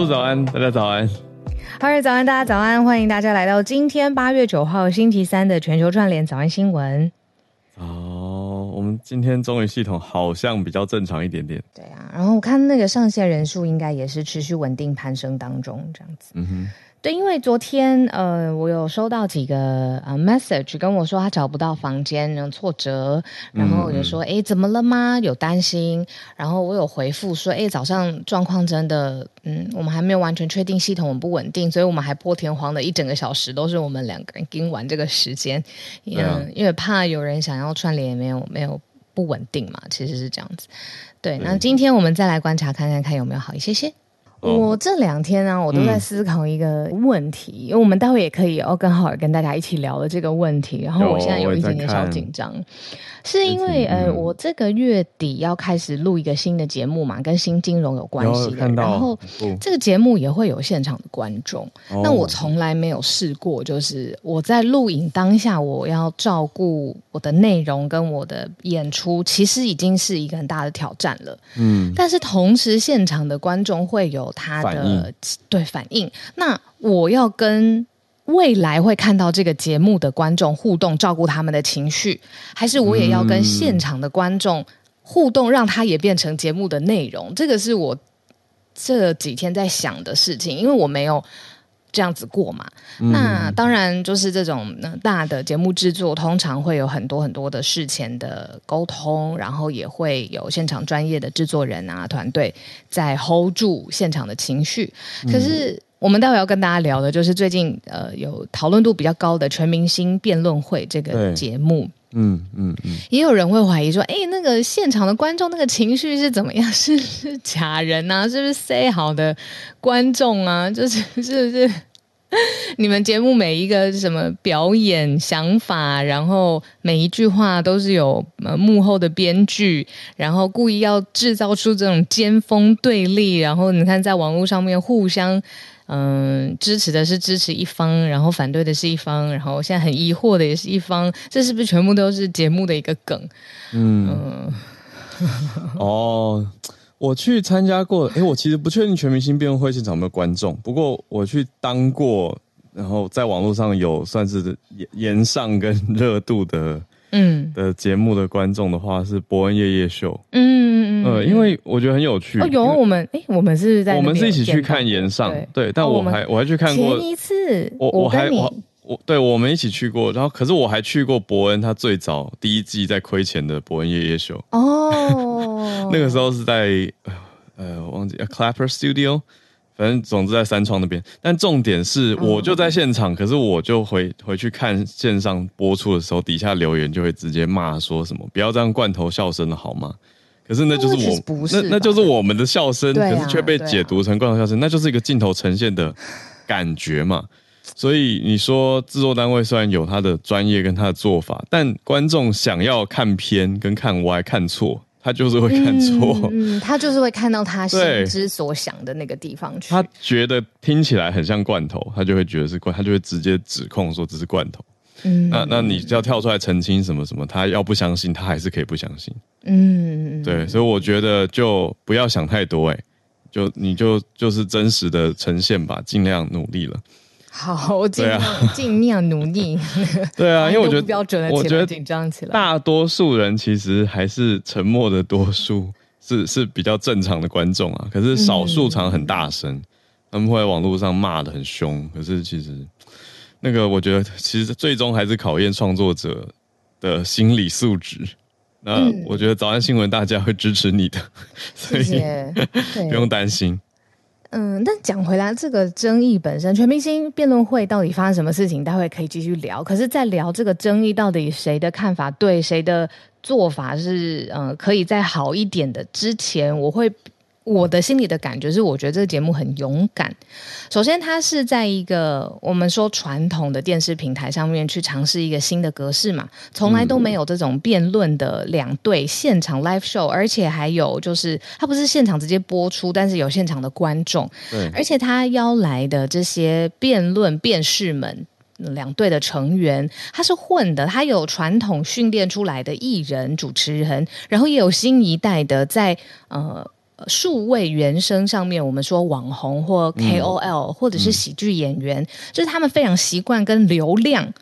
路早安，大家早安。哈瑞早安，大家早安，欢迎大家来到今天八月九号星期三的全球串联早安新闻。哦，我们今天终于系统好像比较正常一点点。对啊，然后我看那个上线人数应该也是持续稳定攀升当中，这样子。嗯哼。对，因为昨天呃，我有收到几个呃 message 跟我说他找不到房间，然后挫折，然后我就说，哎、嗯，怎么了吗？有担心，然后我有回复说，哎，早上状况真的，嗯，我们还没有完全确定系统很不稳定，所以我们还破天荒的一整个小时都是我们两个人盯完这个时间，嗯，啊、因为怕有人想要串联，没有没有不稳定嘛，其实是这样子。对，那今天我们再来观察看看看有没有好一些些。我这两天呢、啊，我都在思考一个问题，嗯、因为我们待会也可以要跟浩尔跟大家一起聊的这个问题。然后我现在有一点点小紧张，是因为呃，我这个月底要开始录一个新的节目嘛，跟新金融有关系的。然后这个节目也会有现场的观众。哦、那我从来没有试过，就是我在录影当下，我要照顾我的内容跟我的演出，其实已经是一个很大的挑战了。嗯，但是同时现场的观众会有。他的反对反应，那我要跟未来会看到这个节目的观众互动，照顾他们的情绪，还是我也要跟现场的观众互动，让他也变成节目的内容？这个是我这几天在想的事情，因为我没有。这样子过嘛？嗯、那当然就是这种大的节目制作，通常会有很多很多的事前的沟通，然后也会有现场专业的制作人啊团队在 hold 住现场的情绪。可是我们待会要跟大家聊的，就是最近呃有讨论度比较高的全明星辩论会这个节目。嗯嗯嗯，也有人会怀疑说，哎，那个现场的观众那个情绪是怎么样？是是假人啊？是不是塞好的观众啊？就是是不是 你们节目每一个什么表演想法，然后每一句话都是有呃幕后的编剧，然后故意要制造出这种尖峰对立，然后你看在网络上面互相。嗯，支持的是支持一方，然后反对的是一方，然后现在很疑惑的也是一方，这是不是全部都是节目的一个梗？嗯，嗯 哦，我去参加过，诶，我其实不确定全明星辩论会现场有没有观众，不过我去当过，然后在网络上有算是炎炎上跟热度的。嗯的节目的观众的话是伯恩夜夜秀，嗯嗯嗯，呃，因为我觉得很有趣。哦，有我们，哎，我们是在我们是一起去看延上，对，但我还我还去看过前一次，我我还我我对我们一起去过，然后可是我还去过伯恩他最早第一季在亏钱的伯恩夜夜秀哦，那个时候是在呃我忘记 A Clapper Studio。反正总之在三创那边，但重点是我就在现场，嗯、可是我就回回去看线上播出的时候，底下留言就会直接骂说什么“不要这样罐头笑声了好吗？”可是那就是我，那那就是我们的笑声，啊、可是却被解读成罐头笑声，啊、那就是一个镜头呈现的感觉嘛。所以你说制作单位虽然有他的专业跟他的做法，但观众想要看偏跟看歪看错。他就是会看错，嗯，他就是会看到他心 之所想的那个地方去。他觉得听起来很像罐头，他就会觉得是罐，他就会直接指控说这是罐头。嗯，那那你就要跳出来澄清什么什么，他要不相信，他还是可以不相信。嗯，对，所以我觉得就不要想太多，欸，哎，就你就就是真实的呈现吧，尽量努力了。好，我尽量 尽量努力。对啊，因为我觉得标准的，我觉得紧张起来。大多数人其实还是沉默的多数，是是比较正常的观众啊。可是少数常很大声，嗯、他们会在网络上骂的很凶。可是其实那个，我觉得其实最终还是考验创作者的心理素质。那我觉得早安新闻大家会支持你的，所以不用担心。嗯，但讲回来，这个争议本身，全明星辩论会到底发生什么事情，待会可以继续聊。可是，在聊这个争议到底谁的看法对，谁的做法是嗯可以再好一点的之前，我会。我的心里的感觉是，我觉得这个节目很勇敢。首先，它是在一个我们说传统的电视平台上面去尝试一个新的格式嘛，从来都没有这种辩论的两队现场 live show，而且还有就是它不是现场直接播出，但是有现场的观众，对，而且他邀来的这些辩论辩士们两队的成员，他是混的，他有传统训练出来的艺人主持人，然后也有新一代的在呃。数位原声上面，我们说网红或 KOL、嗯、或者是喜剧演员，嗯、就是他们非常习惯跟流量。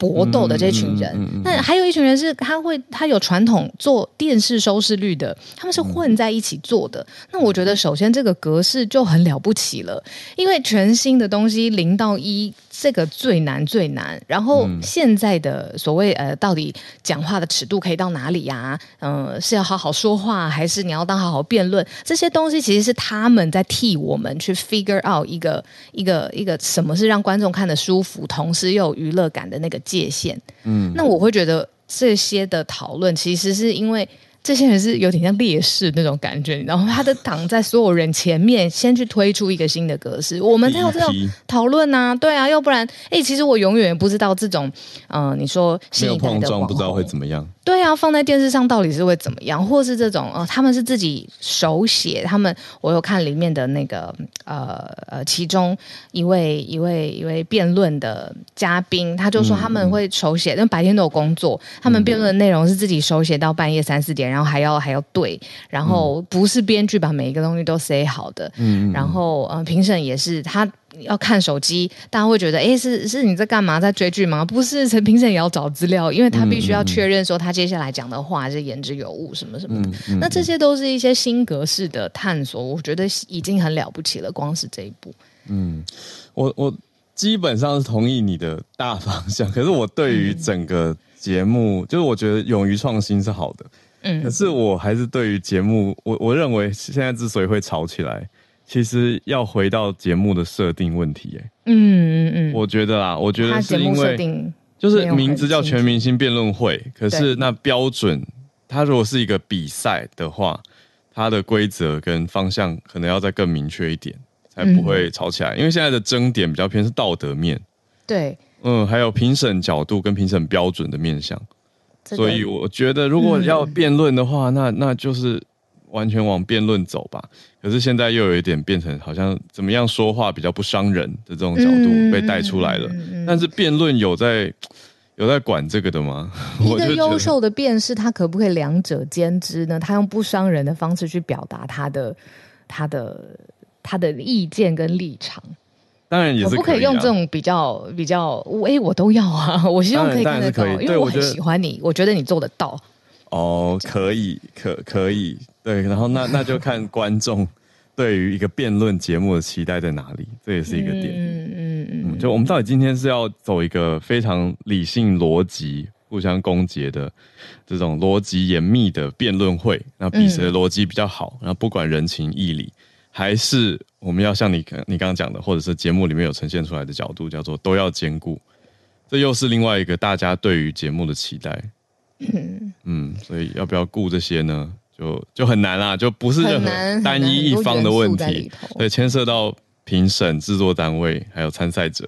搏斗的这群人，那、嗯嗯嗯、还有一群人是他会他有传统做电视收视率的，他们是混在一起做的。嗯、那我觉得首先这个格式就很了不起了，因为全新的东西零到一。这个最难最难，然后现在的所谓呃，到底讲话的尺度可以到哪里呀、啊？嗯、呃，是要好好说话，还是你要当好好辩论？这些东西其实是他们在替我们去 figure out 一个一个一个什么是让观众看得舒服，同时又有娱乐感的那个界限。嗯，那我会觉得这些的讨论其实是因为。这些人是有点像烈士那种感觉，然后他的挡在所有人前面，先去推出一个新的格式，我们才有这种讨论啊，对啊，要不然，哎，其实我永远也不知道这种，嗯、呃，你说新的碰撞，不知道会怎么样。对啊，放在电视上到底是会怎么样，或是这种呃，他们是自己手写，他们我有看里面的那个呃呃，其中一位一位一位辩论的嘉宾，他就说他们会手写，嗯、因为白天都有工作，他们辩论的内容是自己手写到半夜三四点，然后还要还要对，然后不是编剧把每一个东西都写好的，嗯，然后呃，评审也是他。要看手机，大家会觉得，哎，是是你在干嘛，在追剧吗？不是，陈评审也要找资料，因为他必须要确认说他接下来讲的话是言之有物，什么什么的。嗯嗯、那这些都是一些新格式的探索，我觉得已经很了不起了。光是这一步，嗯，我我基本上是同意你的大方向，可是我对于整个节目，嗯、就是我觉得勇于创新是好的，嗯，可是我还是对于节目，我我认为现在之所以会吵起来。其实要回到节目的设定问题，哎，嗯嗯嗯，我觉得啦，我觉得是因为就是名字叫全明星辩论会，可是那标准，它如果是一个比赛的话，它的规则跟方向可能要再更明确一点，才不会吵起来。因为现在的争点比较偏是道德面，对，嗯，还有评审角度跟评审标准的面向，所以我觉得如果要辩论的话，那那就是。完全往辩论走吧，可是现在又有一点变成好像怎么样说话比较不伤人的这种角度被带出来了。但是辩论有在有在管这个的吗？一个优秀的辩士，他可不可以两者兼之呢？他用不伤人的方式去表达他的他的他的意见跟立场。当然也是可、啊，可不可以用这种比较比较？哎，我都要啊！我希望可以看得到，因为我很喜欢你，我，我觉得你做得到。哦，可以，可可以。对，然后那那就看观众对于一个辩论节目的期待在哪里，这也是一个点。嗯嗯嗯，就我们到底今天是要走一个非常理性、逻辑、互相攻讦的这种逻辑严密的辩论会，那比谁的逻辑比较好，然后不管人情义理，还是我们要像你你刚刚讲的，或者是节目里面有呈现出来的角度，叫做都要兼顾，这又是另外一个大家对于节目的期待。嗯嗯，所以要不要顾这些呢？就就很难啦，就不是任何单一一方的问题，对，牵涉到评审、制作单位还有参赛者。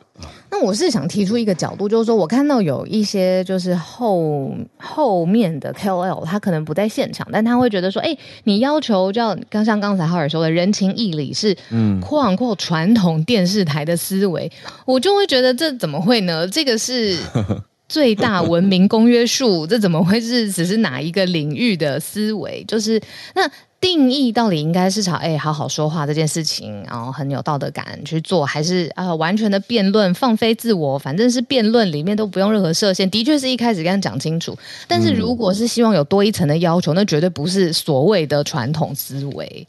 那我是想提出一个角度，就是说我看到有一些就是后后面的 KOL，他可能不在现场，但他会觉得说，哎、欸，你要求叫刚像刚才浩尔说的人情义理是，嗯，扩扩传统电视台的思维，我就会觉得这怎么会呢？这个是。最大文明公约数，这怎么会是只是哪一个领域的思维？就是那定义到底应该是朝哎好好说话这件事情，然后很有道德感去做，还是呃完全的辩论放飞自我？反正是辩论里面都不用任何设限，的确是一开始跟他讲清楚。但是如果是希望有多一层的要求，那绝对不是所谓的传统思维。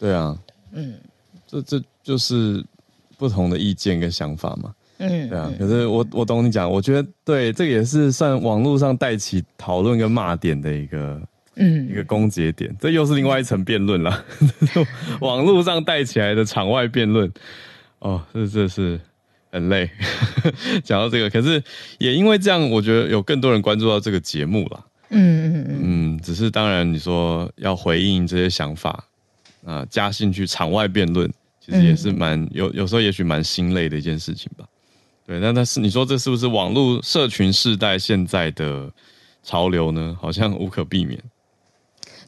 对啊，嗯，这这就是不同的意见跟想法嘛。嗯，对啊，可是我我懂你讲，我觉得对，这个也是算网络上带起讨论跟骂点的一个，嗯，一个攻訐点，这又是另外一层辩论了。网络上带起来的场外辩论，哦，这这是很累。讲到这个，可是也因为这样，我觉得有更多人关注到这个节目了。嗯嗯嗯嗯，只是当然你说要回应这些想法啊，加进去场外辩论，其实也是蛮有有时候也许蛮心累的一件事情吧。对，那那是你说这是不是网络社群世代现在的潮流呢？好像无可避免。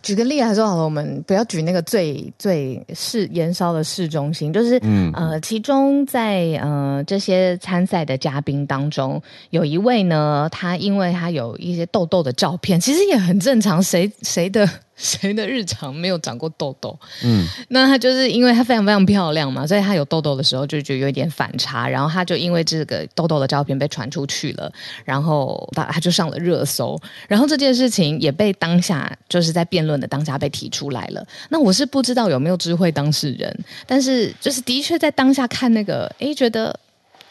举个例来说好了，我们不要举那个最最市延烧的市中心，就是嗯呃，其中在呃这些参赛的嘉宾当中，有一位呢，他因为他有一些痘痘的照片，其实也很正常，谁谁的。谁的日常没有长过痘痘？嗯，那她就是因为她非常非常漂亮嘛，所以她有痘痘的时候就就有一点反差，然后她就因为这个痘痘的照片被传出去了，然后他他就上了热搜，然后这件事情也被当下就是在辩论的当下被提出来了。那我是不知道有没有知会当事人，但是就是的确在当下看那个，诶，觉得。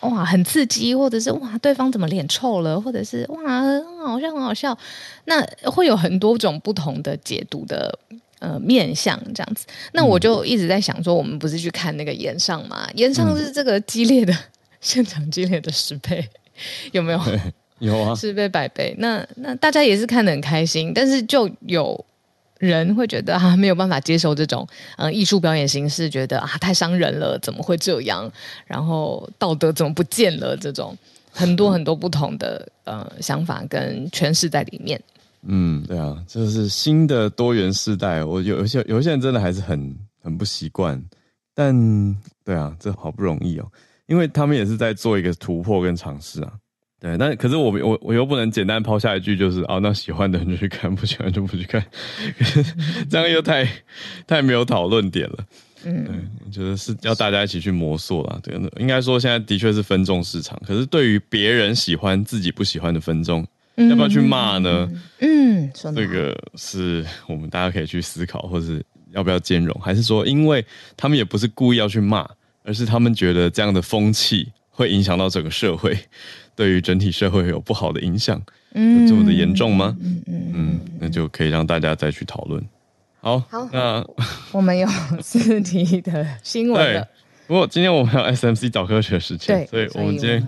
哇，很刺激，或者是哇，对方怎么脸臭了，或者是哇，很好笑，很好笑，那会有很多种不同的解读的呃面相这样子。那我就一直在想说，我们不是去看那个炎上嘛？炎上是这个激烈的、嗯、现场激烈的十倍，有没有？有啊，十倍百倍。那那大家也是看得很开心，但是就有。人会觉得啊，没有办法接受这种呃艺术表演形式，觉得啊太伤人了，怎么会这样？然后道德怎么不见了？这种很多很多不同的呃想法跟诠释在里面。嗯，对啊，这是新的多元世代，我有有些有些人真的还是很很不习惯，但对啊，这好不容易哦，因为他们也是在做一个突破跟尝试啊。对，但可是我我我又不能简单抛下一句，就是哦，那喜欢的人就去看，不喜欢就不去看，这样又太太没有讨论点了。嗯，对，我觉得是要大家一起去模塑啦。对，应该说现在的确是分众市场，可是对于别人喜欢自己不喜欢的分众，嗯、要不要去骂呢？嗯，这个是我们大家可以去思考，或是要不要兼容，还是说，因为他们也不是故意要去骂，而是他们觉得这样的风气会影响到整个社会。对于整体社会有不好的影响，嗯，有这么的严重吗？嗯嗯嗯，那就可以让大家再去讨论。好，好，那 我们有 四题的新闻了。不过今天我们还有 SMC 早科学的时间，所以我们今天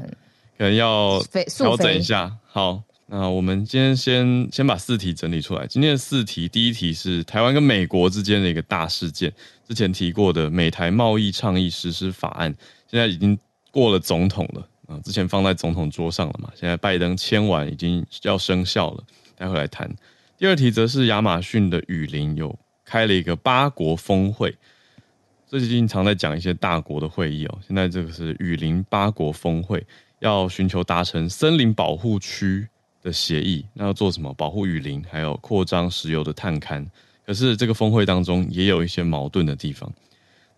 可能要调整一下。好，那我们今天先先把四题整理出来。今天的四题，第一题是台湾跟美国之间的一个大事件，之前提过的美台贸易倡议实施法案，现在已经过了总统了。之前放在总统桌上了嘛，现在拜登签完，已经要生效了。待会来谈。第二题则是亚马逊的雨林有开了一个八国峰会，最近常在讲一些大国的会议哦。现在这个是雨林八国峰会，要寻求达成森林保护区的协议。那要做什么？保护雨林，还有扩张石油的探勘。可是这个峰会当中也有一些矛盾的地方。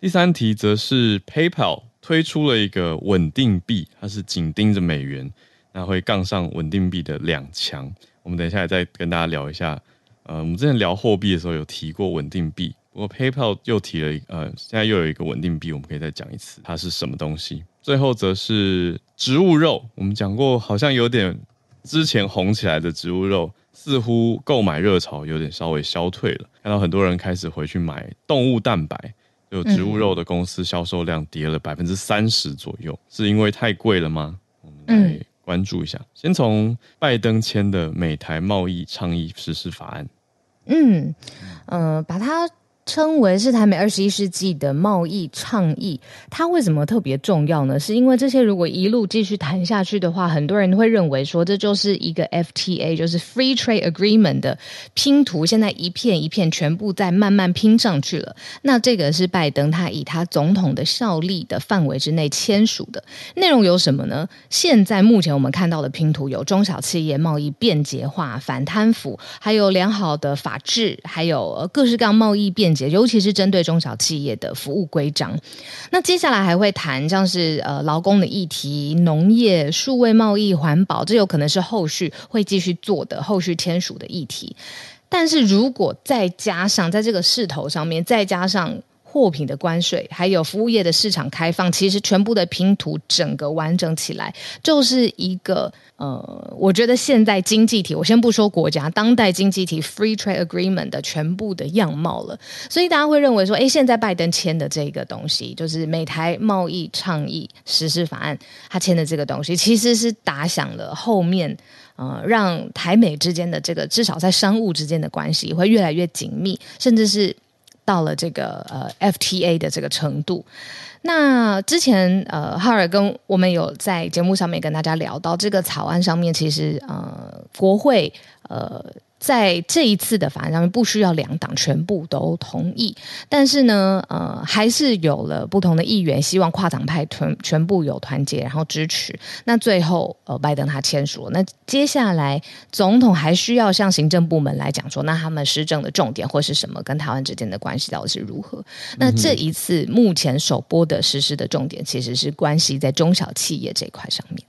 第三题则是 PayPal。推出了一个稳定币，它是紧盯着美元，那会杠上稳定币的两强。我们等一下再跟大家聊一下。呃，我们之前聊货币的时候有提过稳定币，不过 PayPal 又提了一，呃，现在又有一个稳定币，我们可以再讲一次，它是什么东西。最后则是植物肉，我们讲过，好像有点之前红起来的植物肉，似乎购买热潮有点稍微消退了，看到很多人开始回去买动物蛋白。有植物肉的公司销售量跌了百分之三十左右，是因为太贵了吗？我们来关注一下。先从拜登签的美台贸易倡议实施法案。嗯，呃，把它。称为是台美二十一世纪的贸易倡议，它为什么特别重要呢？是因为这些如果一路继续谈下去的话，很多人会认为说这就是一个 FTA，就是 Free Trade Agreement 的拼图，现在一片一片全部在慢慢拼上去了。那这个是拜登他以他总统的效力的范围之内签署的，内容有什么呢？现在目前我们看到的拼图有中小企业贸易便捷化、反贪腐，还有良好的法治，还有各式各样贸易便。尤其是针对中小企业的服务规章，那接下来还会谈像是呃劳工的议题、农业、数位贸易、环保，这有可能是后续会继续做的、后续签署的议题。但是如果再加上在这个势头上面，再加上货品的关税，还有服务业的市场开放，其实全部的拼图整个完整起来，就是一个呃，我觉得现在经济体，我先不说国家，当代经济体 Free Trade Agreement 的全部的样貌了。所以大家会认为说，诶，现在拜登签的这个东西，就是美台贸易倡议实施法案，他签的这个东西，其实是打响了后面呃，让台美之间的这个至少在商务之间的关系会越来越紧密，甚至是。到了这个呃 FTA 的这个程度，那之前呃哈尔跟我们有在节目上面跟大家聊到，这个草案上面其实呃国会呃在这一次的法案上面不需要两党全部都同意，但是呢，呃，还是有了不同的议员希望跨党派全全部有团结，然后支持。那最后，呃，拜登他签署了。那接下来，总统还需要向行政部门来讲说，那他们施政的重点或是什么，跟台湾之间的关系到底是如何？那这一次目前首播的实施的重点，其实是关系在中小企业这一块上面。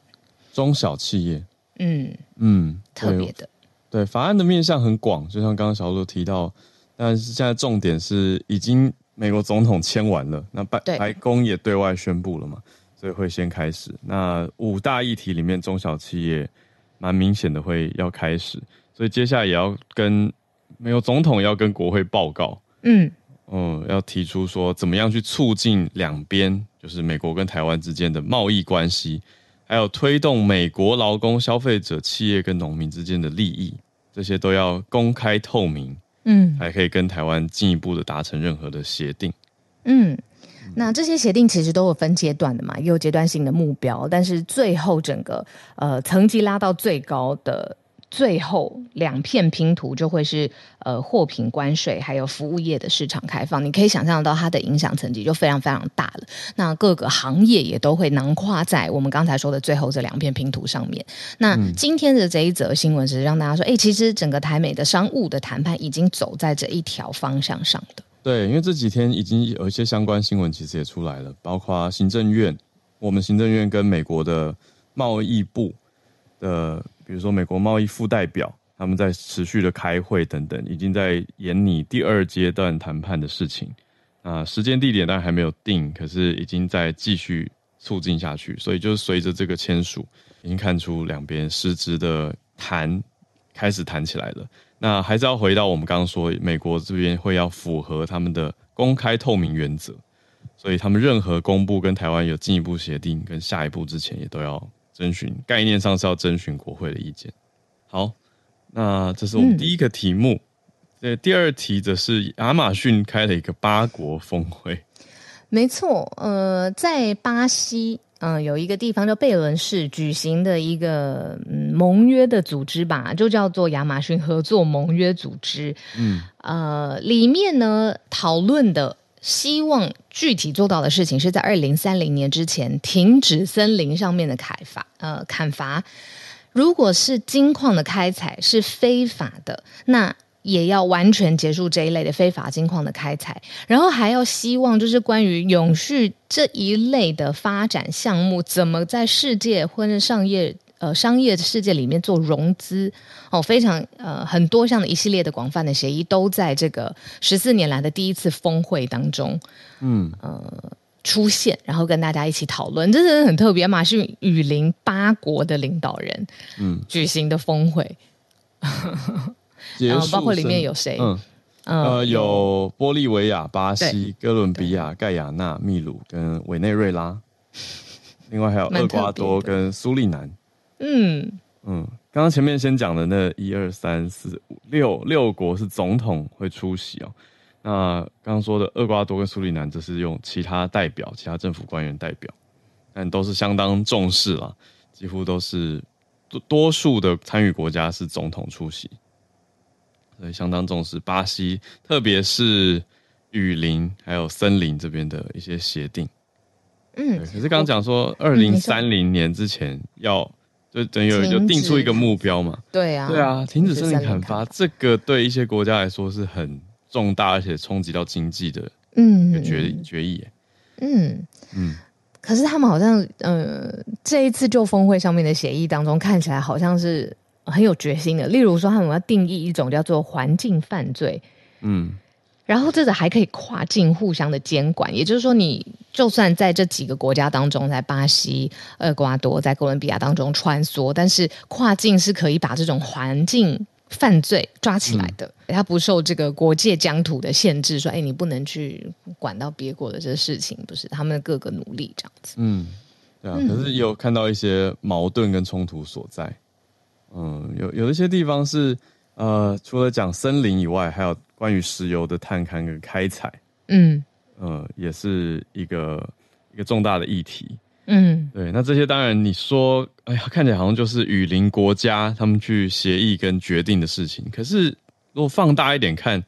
中小企业，嗯嗯，嗯特别的。对，法案的面向很广，就像刚刚小路提到，但是现在重点是已经美国总统签完了，那白白宫也对外宣布了嘛，所以会先开始。那五大议题里面，中小企业蛮明显的会要开始，所以接下来也要跟美国总统要跟国会报告，嗯嗯，要提出说怎么样去促进两边，就是美国跟台湾之间的贸易关系。还有推动美国劳工、消费者、企业跟农民之间的利益，这些都要公开透明，嗯，还可以跟台湾进一步的达成任何的协定，嗯，那这些协定其实都有分阶段的嘛，也有阶段性的目标，但是最后整个呃层级拉到最高的。最后两片拼图就会是呃货品关税还有服务业的市场开放，你可以想象到它的影响层级就非常非常大了。那各个行业也都会囊括在我们刚才说的最后这两片拼图上面。那今天的这一则新闻是让大家说，哎，其实整个台美的商务的谈判已经走在这一条方向上的。对，因为这几天已经有一些相关新闻其实也出来了，包括行政院，我们行政院跟美国的贸易部的。比如说，美国贸易副代表他们在持续的开会等等，已经在研拟第二阶段谈判的事情。啊，时间地点当然还没有定，可是已经在继续促进下去。所以，就是随着这个签署，已经看出两边实质的谈开始谈起来了。那还是要回到我们刚刚说，美国这边会要符合他们的公开透明原则，所以他们任何公布跟台湾有进一步协定跟下一步之前，也都要。征询概念上是要征询国会的意见。好，那这是我们第一个题目。这、嗯、第二题则是亚马逊开了一个八国峰会。没错，呃，在巴西，嗯、呃，有一个地方叫贝伦市举行的一个嗯盟约的组织吧，就叫做亚马逊合作盟约组织。嗯，呃，里面呢讨论的。希望具体做到的事情是在二零三零年之前停止森林上面的砍伐，呃，砍伐。如果是金矿的开采是非法的，那也要完全结束这一类的非法金矿的开采。然后还要希望就是关于永续这一类的发展项目，怎么在世界或者商业。呃，商业世界里面做融资哦，非常呃很多项的一系列的广泛的协议，都在这个十四年来的第一次峰会当中，嗯呃出现，然后跟大家一起讨论，这是很特别。亚马逊雨林八国的领导人嗯举行的峰会，然后包括里面有谁？嗯呃有玻利维亚、巴西、哥伦比亚、盖亚纳、秘鲁跟委内瑞拉，另外还有厄瓜多跟苏利南。嗯嗯，刚刚前面先讲的那一二三四五六六国是总统会出席哦。那刚刚说的厄瓜多跟苏里南，则是用其他代表、其他政府官员代表，但都是相当重视啦，几乎都是多多数的参与国家是总统出席，所以相当重视巴西，特别是雨林还有森林这边的一些协定。嗯，可是刚刚讲说二零三零年之前要。就等于有就定出一个目标嘛，对啊，对啊，停止森林砍伐，这个对一些国家来说是很重大而且冲击到经济的，嗯，决决议，嗯。嗯，可是他们好像，呃，这一次就峰会上面的协议当中，看起来好像是很有决心的。例如说，他们要定义一种叫做环境犯罪，嗯。然后这个还可以跨境互相的监管，也就是说，你就算在这几个国家当中，在巴西、厄瓜多、在哥伦比亚当中穿梭，但是跨境是可以把这种环境犯罪抓起来的，它不受这个国界疆土的限制，说，哎，你不能去管到别国的这个事情，不是他们的各个努力这样子。嗯，对啊，可是有看到一些矛盾跟冲突所在。嗯，有有一些地方是，呃，除了讲森林以外，还有。关于石油的探勘跟开采，嗯，呃，也是一个一个重大的议题。嗯，对。那这些当然你说，哎呀，看起来好像就是雨林国家他们去协议跟决定的事情。可是如果放大一点看，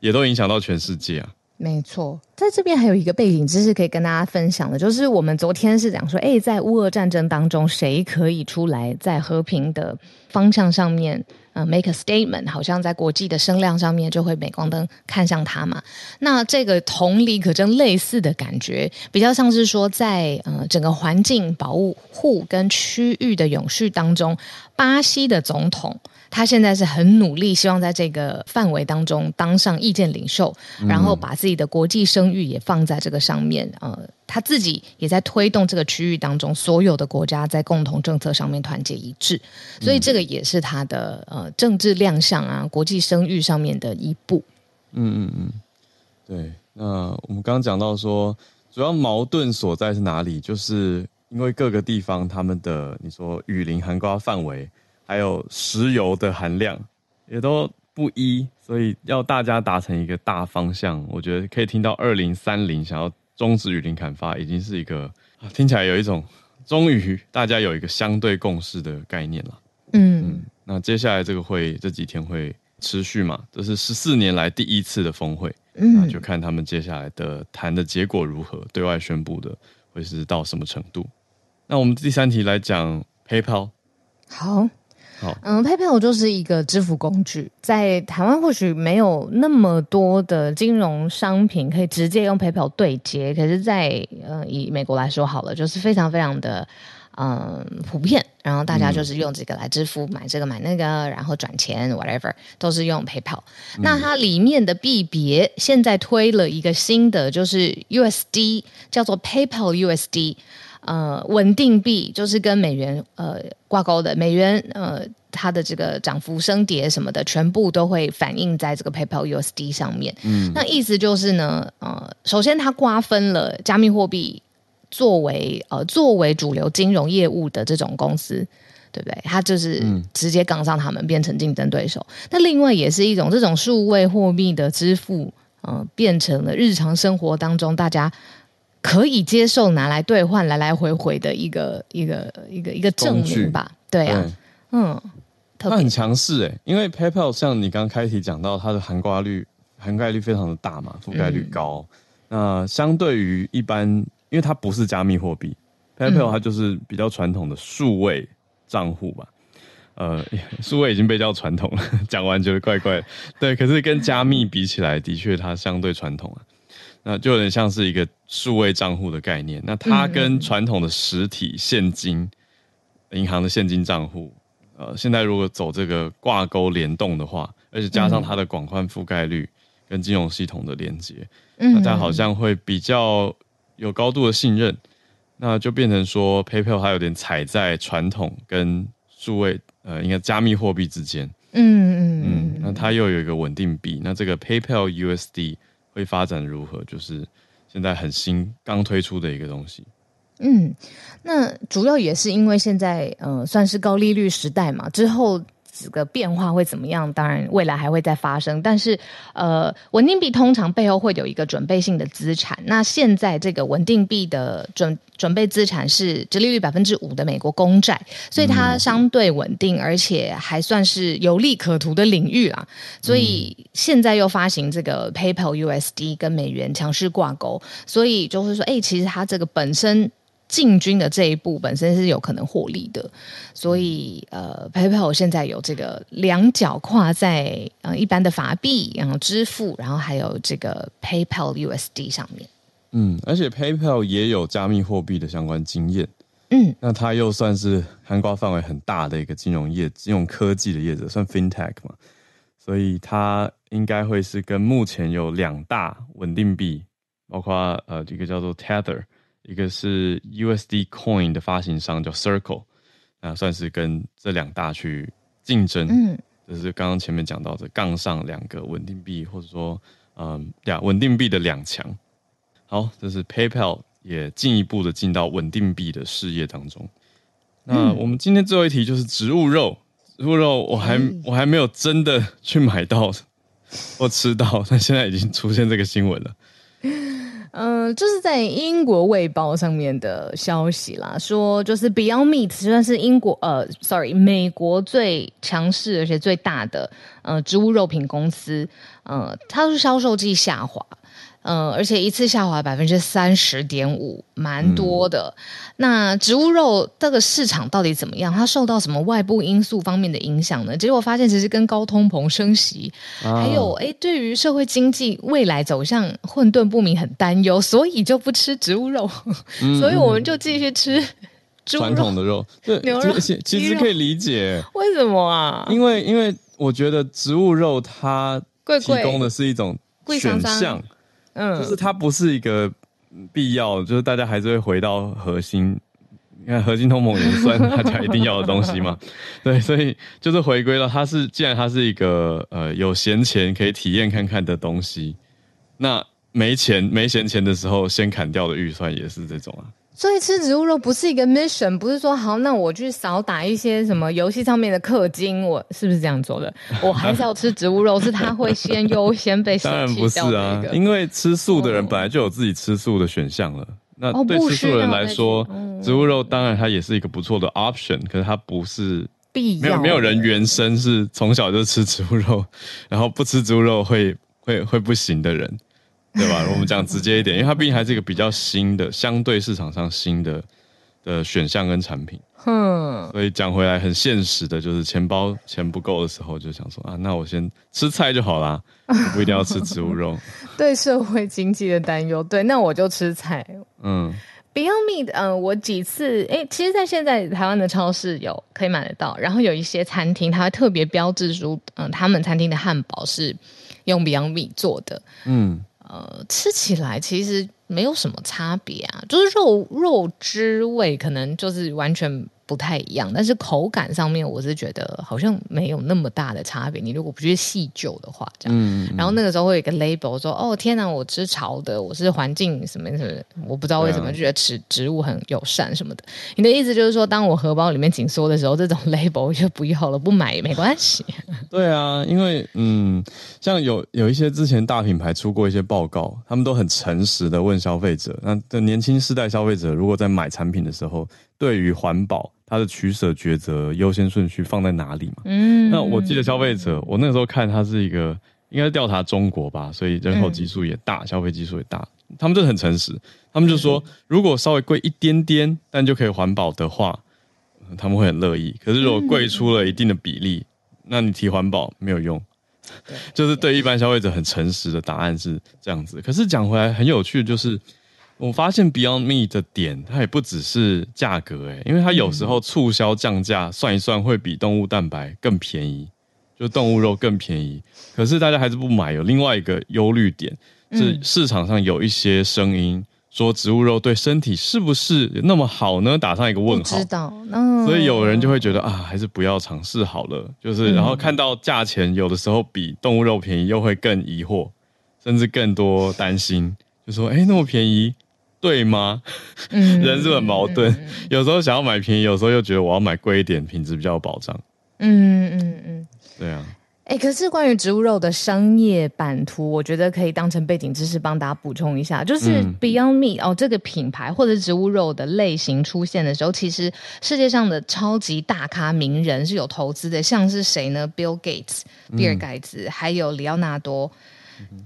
也都影响到全世界啊。没错，在这边还有一个背景知识可以跟大家分享的，就是我们昨天是讲说，哎，在乌俄战争当中，谁可以出来在和平的方向上面，呃，make a statement，好像在国际的声量上面就会镁光灯看向他嘛。那这个同理可证类似的感觉，比较像是说在，在呃整个环境保护跟区域的永续当中，巴西的总统。他现在是很努力，希望在这个范围当中当上意见领袖，然后把自己的国际声誉也放在这个上面。呃，他自己也在推动这个区域当中所有的国家在共同政策上面团结一致，所以这个也是他的呃政治亮相啊，国际声誉上面的一步。嗯嗯嗯，对。那我们刚刚讲到说，主要矛盾所在是哪里？就是因为各个地方他们的你说雨林涵盖范围。还有石油的含量也都不一，所以要大家达成一个大方向，我觉得可以听到二零三零想要终止雨林砍伐，已经是一个听起来有一种终于大家有一个相对共识的概念了。嗯嗯，那接下来这个会这几天会持续嘛？这是十四年来第一次的峰会，嗯，那就看他们接下来的谈的结果如何，对外宣布的会是到什么程度。那我们第三题来讲 PayPal，好。好，嗯，PayPal 就是一个支付工具，在台湾或许没有那么多的金融商品可以直接用 PayPal 对接，可是在，在呃以美国来说好了，就是非常非常的嗯普遍，然后大家就是用这个来支付，买这个买那个，然后转钱 whatever 都是用 PayPal。那它里面的币别现在推了一个新的，就是 USD，叫做 PayPal USD。呃，稳定币就是跟美元呃挂钩的，美元呃它的这个涨幅升跌什么的，全部都会反映在这个 PayPal USD 上面。嗯，那意思就是呢，呃，首先它瓜分了加密货币作为呃作为主流金融业务的这种公司，对不对？它就是直接杠上他们，变成竞争对手。那另外也是一种这种数位货币的支付，呃，变成了日常生活当中大家。可以接受拿来兑换来来回回的一个一个一个一个证明吧？对啊，嗯，它很强势诶，因为 PayPal 像你刚刚开题讲到，它的涵盖率含盖率非常的大嘛，覆盖率高。嗯、那相对于一般，因为它不是加密货币，PayPal 它就是比较传统的数位账户吧。呃，数位已经被叫传统了，讲完觉得怪怪。对，可是跟加密比起来，的确它相对传统啊。那就有点像是一个数位账户的概念。那它跟传统的实体现金、银行的现金账户，呃，现在如果走这个挂钩联动的话，而且加上它的广宽覆盖率跟金融系统的连接，大家好像会比较有高度的信任。那就变成说，PayPal 它有点踩在传统跟数位，呃，应该加密货币之间。嗯嗯嗯。那它又有一个稳定币，那这个 PayPal USD。会发展如何？就是现在很新刚推出的一个东西。嗯，那主要也是因为现在呃算是高利率时代嘛，之后。这个变化会怎么样？当然，未来还会再发生。但是，呃，稳定币通常背后会有一个准备性的资产。那现在这个稳定币的准准备资产是殖利率百分之五的美国公债，所以它相对稳定，而且还算是有利可图的领域啦。所以现在又发行这个 PayPal USD 跟美元强势挂钩，所以就是说，哎，其实它这个本身。进军的这一步本身是有可能获利的，所以呃，PayPal 现在有这个两脚跨在呃一般的法币，然后支付，然后还有这个 PayPal USD 上面。嗯，而且 PayPal 也有加密货币的相关经验。嗯，那它又算是涵盖范围很大的一个金融业、金融科技的业者，算 FinTech 嘛，所以它应该会是跟目前有两大稳定币，包括呃一个叫做 Tether。一个是 USD Coin 的发行商叫 Circle，那算是跟这两大去竞争。嗯，就是刚刚前面讲到的杠上两个稳定币，或者说，嗯，呀，稳定币的两强。好，这是 PayPal 也进一步的进到稳定币的事业当中。那我们今天最后一题就是植物肉，植物肉我还我还没有真的去买到 或吃到，但现在已经出现这个新闻了。嗯，就是在英国卫报上面的消息啦，说就是 Beyond Meat 实算是英国呃，sorry，美国最强势而且最大的呃植物肉品公司，呃，它是销售季下滑。嗯，而且一次下滑百分之三十点五，蛮多的。嗯、那植物肉这个市场到底怎么样？它受到什么外部因素方面的影响呢？结果发现，其实跟高通膨升息，啊、还有哎，对于社会经济未来走向混沌不明很担忧，所以就不吃植物肉，嗯、所以我们就继续吃传统的肉，对 牛肉其。其实可以理解，为什么啊？因为因为我觉得植物肉它提供的是一种选项。嗯，就是它不是一个必要，就是大家还是会回到核心。你看，核心通膨也算大家一定要的东西嘛。对，所以就是回归了它是，既然它是一个呃有闲钱可以体验看看的东西，那没钱没闲钱的时候，先砍掉的预算也是这种啊。所以吃植物肉不是一个 mission，不是说好，那我去少打一些什么游戏上面的氪金，我是不是这样做的？我还是要吃植物肉，是它会先优先被当然不是啊，因为吃素的人本来就有自己吃素的选项了。哦、那对吃素的人来说，哦、植物肉当然它也是一个不错的 option，可是它不是必要。没有没有人原生是从小就吃植物肉，然后不吃植物肉会会会不行的人。对吧？我们讲直接一点，因为它毕竟还是一个比较新的，相对市场上新的的选项跟产品。嗯，所以讲回来很现实的，就是钱包钱不够的时候，就想说啊，那我先吃菜就好啦，我不一定要吃植物肉。对社会经济的担忧，对，那我就吃菜。嗯，Beyond Meat，嗯、呃，我几次，哎，其实，在现在台湾的超市有可以买得到，然后有一些餐厅，它会特别标志出，嗯、呃，他们餐厅的汉堡是用 Beyond Meat 做的。嗯。呃，吃起来其实没有什么差别啊，就是肉肉汁味可能就是完全。不太一样，但是口感上面我是觉得好像没有那么大的差别。你如果不去细究的话，这样。然后那个时候会有一个 label 说：“哦，天哪，我吃潮的，我是环境什么什么，我不知道为什么就觉得吃植物很友善什么的。”你的意思就是说，当我荷包里面紧缩的时候，这种 label 就不要了，不买也没关系。对啊，因为嗯，像有有一些之前大品牌出过一些报告，他们都很诚实的问消费者，那的年轻世代消费者如果在买产品的时候，对于环保。它的取舍抉择优先顺序放在哪里嘛？嗯，那我记得消费者，我那个时候看它是一个，应该是调查中国吧，所以人口基数也大，嗯、消费基数也大，他们就很诚实，他们就说，如果稍微贵一点点，但就可以环保的话，他们会很乐意。可是如果贵出了一定的比例，那你提环保没有用，就是对一般消费者很诚实的答案是这样子。可是讲回来很有趣的就是。我发现 Beyond Meat 的点，它也不只是价格诶，因为它有时候促销降价，算一算会比动物蛋白更便宜，就动物肉更便宜。可是大家还是不买，有另外一个忧虑点是市场上有一些声音说植物肉对身体是不是那么好呢？打上一个问号。知道，所以有人就会觉得啊，还是不要尝试好了。就是然后看到价钱有的时候比动物肉便宜，又会更疑惑，甚至更多担心，就说哎，那么便宜。对吗？嗯，人是很矛盾？有时候想要买便宜，有时候又觉得我要买贵一点，品质比较有保障。嗯嗯嗯，嗯对啊。哎、欸，可是关于植物肉的商业版图，我觉得可以当成背景知识帮大家补充一下。就是 Beyond Meat、嗯、哦，这个品牌或者植物肉的类型出现的时候，其实世界上的超级大咖名人是有投资的，像是谁呢？Bill Gates，比尔盖茨，还有里奥纳多，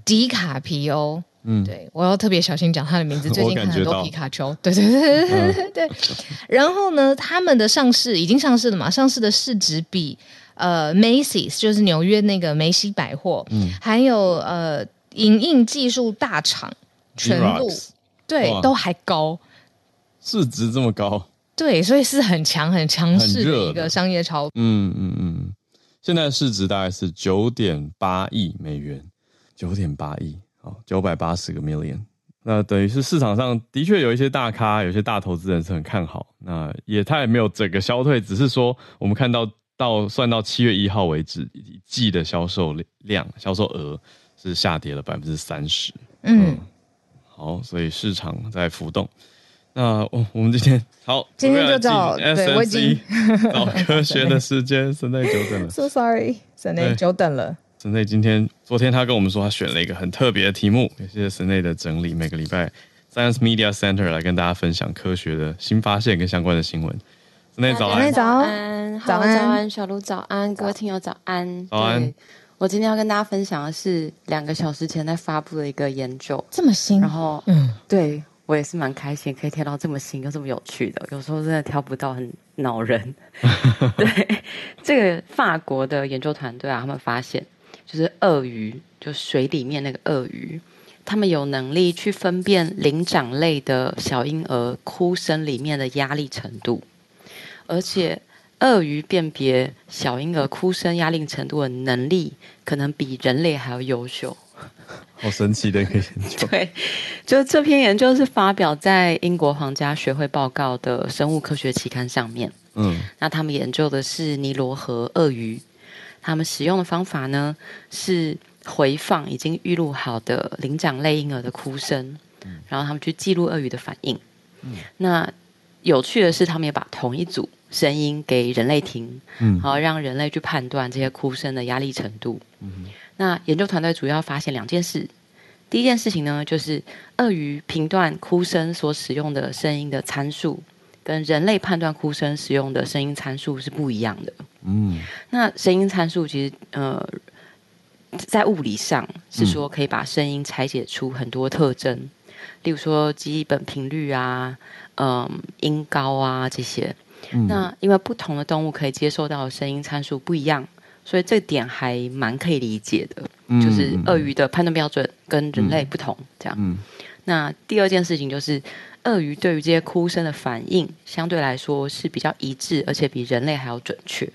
迪卡皮欧。嗯，对，我要特别小心讲他的名字。最近看很多皮卡丘，对对对对对对，对。然后呢，他们的上市已经上市了嘛？上市的市值比呃 Macy's 就是纽约那个梅西百货，嗯，还有呃影印技术大厂全部对都还高，市值这么高，对，所以是很强很强势的一个商业超。嗯嗯嗯，现在市值大概是九点八亿美元，九点八亿。好，九百八十个 million，那等于是市场上的确有一些大咖，有些大投资人是很看好。那也他也没有整个消退，只是说我们看到到算到七月一号为止，一季的销售量、销售额是下跌了百分之三十。嗯，好，所以市场在浮动。那我我们今天好，今天就找对，我已经找科学的时间，神内久 等了。So sorry，神内久等了。神内今天、昨天他跟我们说，他选了一个很特别的题目。也谢谢神内的整理，每个礼拜 Science Media Center 来跟大家分享科学的新发现跟相关的新闻。神内早安，早安，早安，早安，小鹿早安，各位听友早安，早安。我今天要跟大家分享的是两个小时前在发布的一个研究，这么新，然后，嗯，对。我也是蛮开心，可以听到这么新又这么有趣的。有时候真的挑不到，很恼人。对，这个法国的研究团队啊，他们发现，就是鳄鱼，就水里面那个鳄鱼，他们有能力去分辨灵长类的小婴儿哭声里面的压力程度，而且鳄鱼辨别小婴儿哭声压力程度的能力，可能比人类还要优秀。好神奇的一个研究。对，就这篇研究是发表在英国皇家学会报告的生物科学期刊上面。嗯，那他们研究的是尼罗河鳄鱼，他们使用的方法呢是回放已经预录好的灵长类婴儿的哭声，然后他们去记录鳄鱼的反应。嗯，那有趣的是，他们也把同一组声音给人类听，嗯，然后让人类去判断这些哭声的压力程度。嗯。那研究团队主要发现两件事，第一件事情呢，就是鳄鱼评断哭声所使用的声音的参数，跟人类判断哭声使用的声音参数是不一样的。嗯，那声音参数其实呃，在物理上是说可以把声音拆解出很多特征，嗯、例如说基本频率啊，嗯、呃，音高啊这些。嗯、那因为不同的动物可以接受到的声音参数不一样。所以这点还蛮可以理解的，嗯、就是鳄鱼的判断标准跟人类不同，这样。嗯、那第二件事情就是，鳄鱼对于这些哭声的反应相对来说是比较一致，而且比人类还要准确。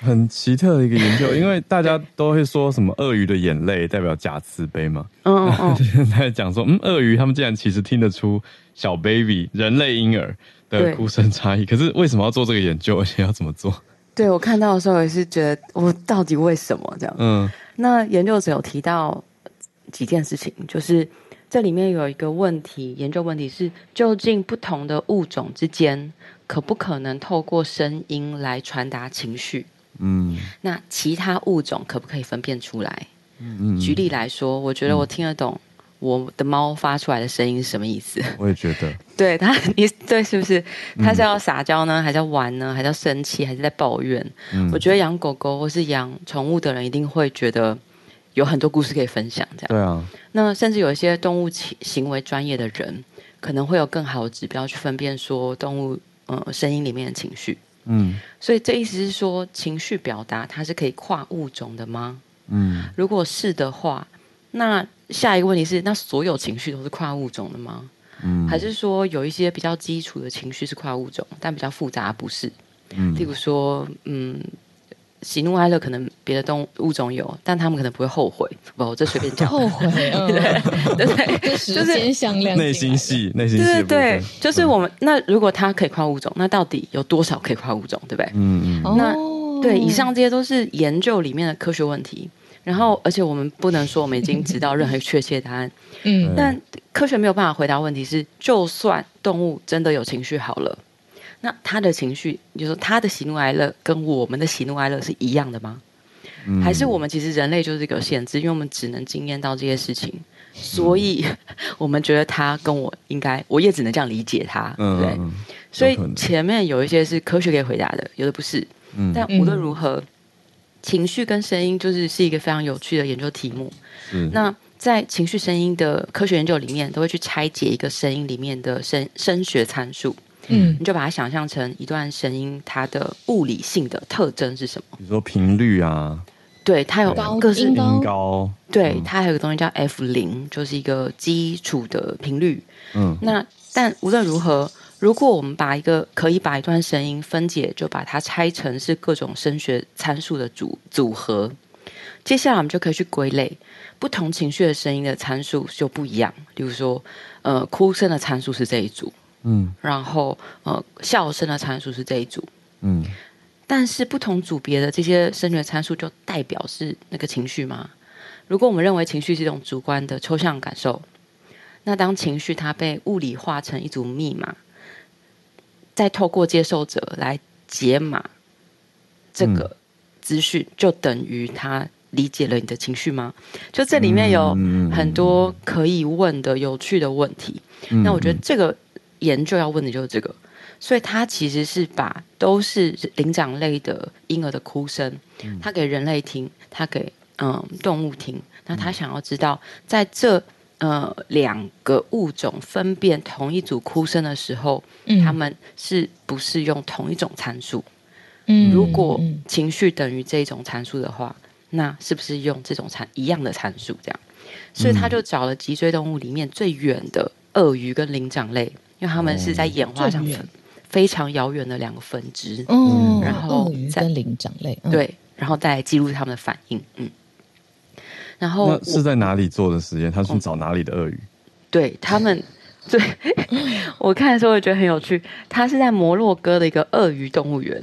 很奇特的一个研究，因为大家都会说什么鳄鱼的眼泪代表假慈悲嘛。嗯嗯。现在讲说，嗯，鳄鱼他们竟然其实听得出小 baby 人类婴儿的哭声差异，可是为什么要做这个研究，而且要怎么做？对，我看到的时候也是觉得，我到底为什么这样？嗯，那研究者有提到几件事情，就是这里面有一个问题，研究问题是，究竟不同的物种之间可不可能透过声音来传达情绪？嗯，那其他物种可不可以分辨出来？嗯嗯，举例来说，我觉得我听得懂。我的猫发出来的声音是什么意思？我也觉得，对它，你对是不是？它是要撒娇呢，还是要玩呢，还是要生气，还是在抱怨？嗯，我觉得养狗狗或是养宠物的人一定会觉得有很多故事可以分享，这样。对啊。那甚至有一些动物行为专业的人，可能会有更好的指标去分辨说动物呃声音里面的情绪。嗯。所以这意思是说，情绪表达它是可以跨物种的吗？嗯。如果是的话，那。下一个问题是，那所有情绪都是跨物种的吗？嗯，还是说有一些比较基础的情绪是跨物种，但比较复杂不是？嗯，例如说，嗯，喜怒哀乐可能别的动物物种有，但他们可能不会后悔。不，我这随便讲。后悔，对 对对，就是内心戏，内心戏。对对，就是我们那如果它可以跨物种，那到底有多少可以跨物种？对不对？嗯嗯。那对，以上这些都是研究里面的科学问题。然后，而且我们不能说我们已经知道任何确切答案。嗯，但科学没有办法回答问题是：就算动物真的有情绪好了，那他的情绪，就是说他的喜怒哀乐跟我们的喜怒哀乐是一样的吗？嗯，还是我们其实人类就是一个限制，因为我们只能经验到这些事情，所以 我们觉得他跟我应该，我也只能这样理解他，对？所以前面有一些是科学可以回答的，有的不是。嗯，但无论如何。情绪跟声音就是是一个非常有趣的研究题目。嗯，那在情绪声音的科学研究里面，都会去拆解一个声音里面的声声学参数。嗯，你就把它想象成一段声音，它的物理性的特征是什么？比如说频率啊，对，它有各式音高，音高对，它还有个东西叫 F 零，就是一个基础的频率。嗯，那但无论如何。如果我们把一个可以把一段声音分解，就把它拆成是各种声学参数的组组合，接下来我们就可以去归类不同情绪的声音的参数就不一样。比如说，呃，哭声的参数是这一组，嗯，然后呃，笑声的参数是这一组，嗯，但是不同组别的这些声学参数就代表是那个情绪吗？如果我们认为情绪是一种主观的抽象感受，那当情绪它被物理化成一组密码。再透过接受者来解码这个资讯，就等于他理解了你的情绪吗？就这里面有很多可以问的有趣的问题。嗯、那我觉得这个研究要问的就是这个，所以他其实是把都是灵长类的婴儿的哭声，他给人类听，他给嗯动物听。那他想要知道，在这呃两个物种分辨同一组哭声的时候，嗯、他们是不是用同一种参数？嗯，如果情绪等于这种参数的话，那是不是用这种参一样的参数？这样，所以他就找了脊椎动物里面最远的鳄鱼跟灵长类，因为他们是在演化上非常遥远的两个分支。嗯，然后鳄鱼跟灵长类，对，然后再来记录他们的反应。嗯，然后是在哪里做的实验？他是找哪里的鳄鱼？对他们，对，我看的时候我觉得很有趣。他是在摩洛哥的一个鳄鱼动物园。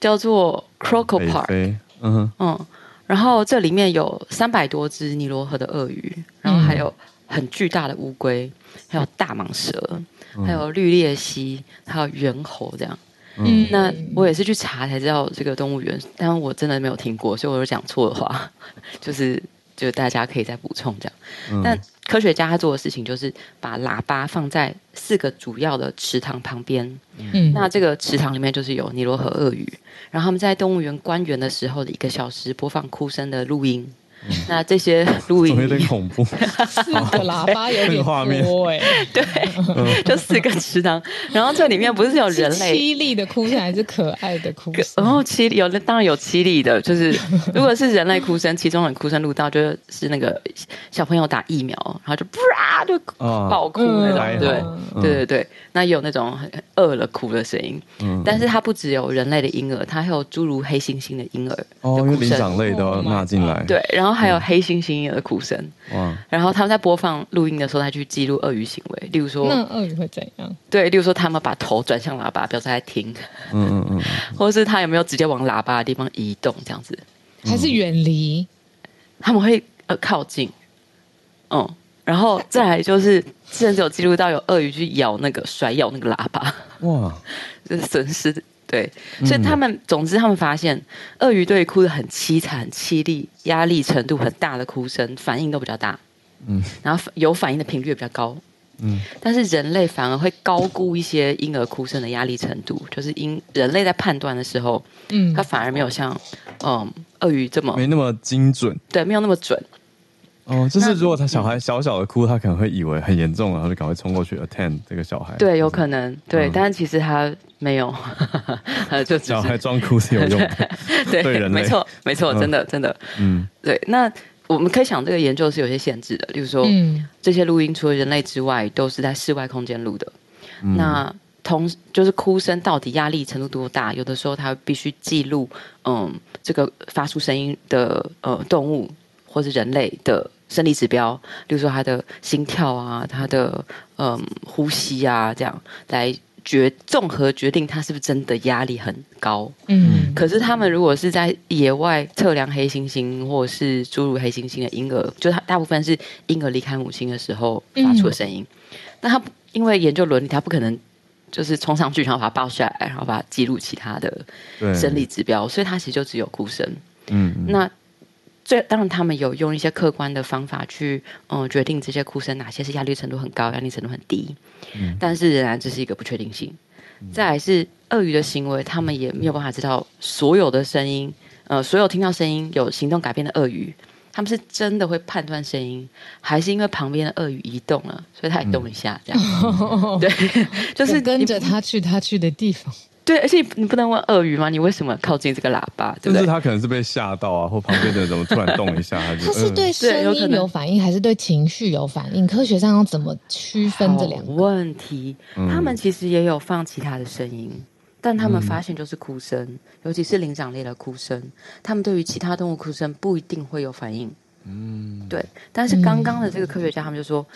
叫做 Croco Park，嗯哼，嗯，然后这里面有三百多只尼罗河的鳄鱼，然后还有很巨大的乌龟，还有大蟒蛇，还有绿鬣蜥，还有猿猴这样。嗯，那我也是去查才知道这个动物园，但我真的没有听过，所以我有讲错的话，就是就大家可以再补充这样。嗯、但科学家他做的事情就是把喇叭放在四个主要的池塘旁边，嗯，那这个池塘里面就是有尼罗河鳄鱼，然后他们在动物园关园的时候的一个小时播放哭声的录音。那这些录音。有点恐怖，四个喇叭有点画面。哎，对，就四个池塘，然后这里面不是有人类。凄厉的哭声，还是可爱的哭声？然后凄厉有的当然有凄厉的，就是 如果是人类哭声，其中的哭声录到就是那个小朋友打疫苗，然后就啪就爆哭那种，对对对对，那有那种很饿了哭的声音，嗯。但是它不只有人类的婴儿，它还有诸如黑猩猩的婴儿哦，因为灵长类都要纳进来，对，然后。还有黑猩猩的哭声，哇！然后他们在播放录音的时候，他去记录鳄鱼行为，例如说，那鳄鱼会怎样？对，例如说，他们把头转向喇叭，表示在听，嗯嗯嗯，或者是他有没有直接往喇叭的地方移动，这样子，还是远离？他们会呃靠近，嗯，然后再来就是，甚至有记录到有鳄鱼去咬那个甩咬那个喇叭，哇，就是损失。对，所以他们，嗯、总之他们发现，鳄鱼对哭的很凄惨、很凄厉、压力程度很大的哭声，反应都比较大，嗯，然后有反应的频率也比较高，嗯，但是人类反而会高估一些婴儿哭声的压力程度，就是因人类在判断的时候，嗯，他反而没有像，嗯，鳄鱼这么没那么精准，对，没有那么准。哦，就是如果他小孩小小的哭，他可能会以为很严重，然后就赶快冲过去 attend 这个小孩。对，有可能，对，但是其实他没有，就小孩装哭是有用的，对，对人，没错，没错，真的，真的，嗯，对。那我们可以想，这个研究是有些限制的，例如说，嗯这些录音除了人类之外，都是在室外空间录的。那同就是哭声到底压力程度多大？有的时候他必须记录，嗯，这个发出声音的呃动物或是人类的。生理指标，例如说他的心跳啊，他的嗯呼吸啊，这样来决综合决定他是不是真的压力很高。嗯，可是他们如果是在野外测量黑猩猩或者是诸如黑猩猩的婴儿，就他大部分是婴儿离开母亲的时候发出的声音。嗯、那他因为研究伦理，他不可能就是冲上去然后把它抱下来，然后把它记录其他的生理指标，所以他其实就只有哭声。嗯，那。所当然，他们有用一些客观的方法去，嗯，决定这些哭声哪些是压力程度很高，压力程度很低。嗯，但是仍然这是一个不确定性。嗯、再来是鳄鱼的行为，他们也没有办法知道所有的声音，呃，所有听到声音有行动改变的鳄鱼，他们是真的会判断声音，还是因为旁边的鳄鱼移动了，所以它也动一下这样？嗯、对，就是跟着它去它去的地方。对，而且你不能问鳄鱼吗？你为什么靠近这个喇叭？对不对？就是他可能是被吓到啊，或旁边的人怎么突然动一下？他就他是对声音有反应，还是对情绪有反应？科学上要怎么区分这两个问题？他们其实也有放其他的声音，但他们发现就是哭声，嗯、尤其是灵长类的哭声，他们对于其他动物哭声不一定会有反应。嗯，对。但是刚刚的这个科学家他们就说，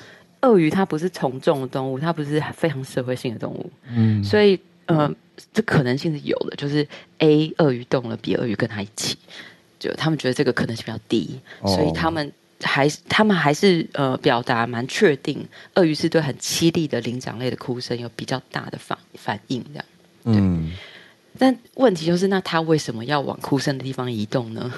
鳄鱼它不是从众的动物，它不是非常社会性的动物。嗯，所以。呃，这可能性是有的，就是 A 鳄鱼动了，B 鳄鱼跟他一起，就他们觉得这个可能性比较低，哦、所以他们还是他们还是呃表达蛮确定，鳄鱼是对很凄厉的灵长类的哭声有比较大的反反应这样。嗯，但问题就是，那他为什么要往哭声的地方移动呢？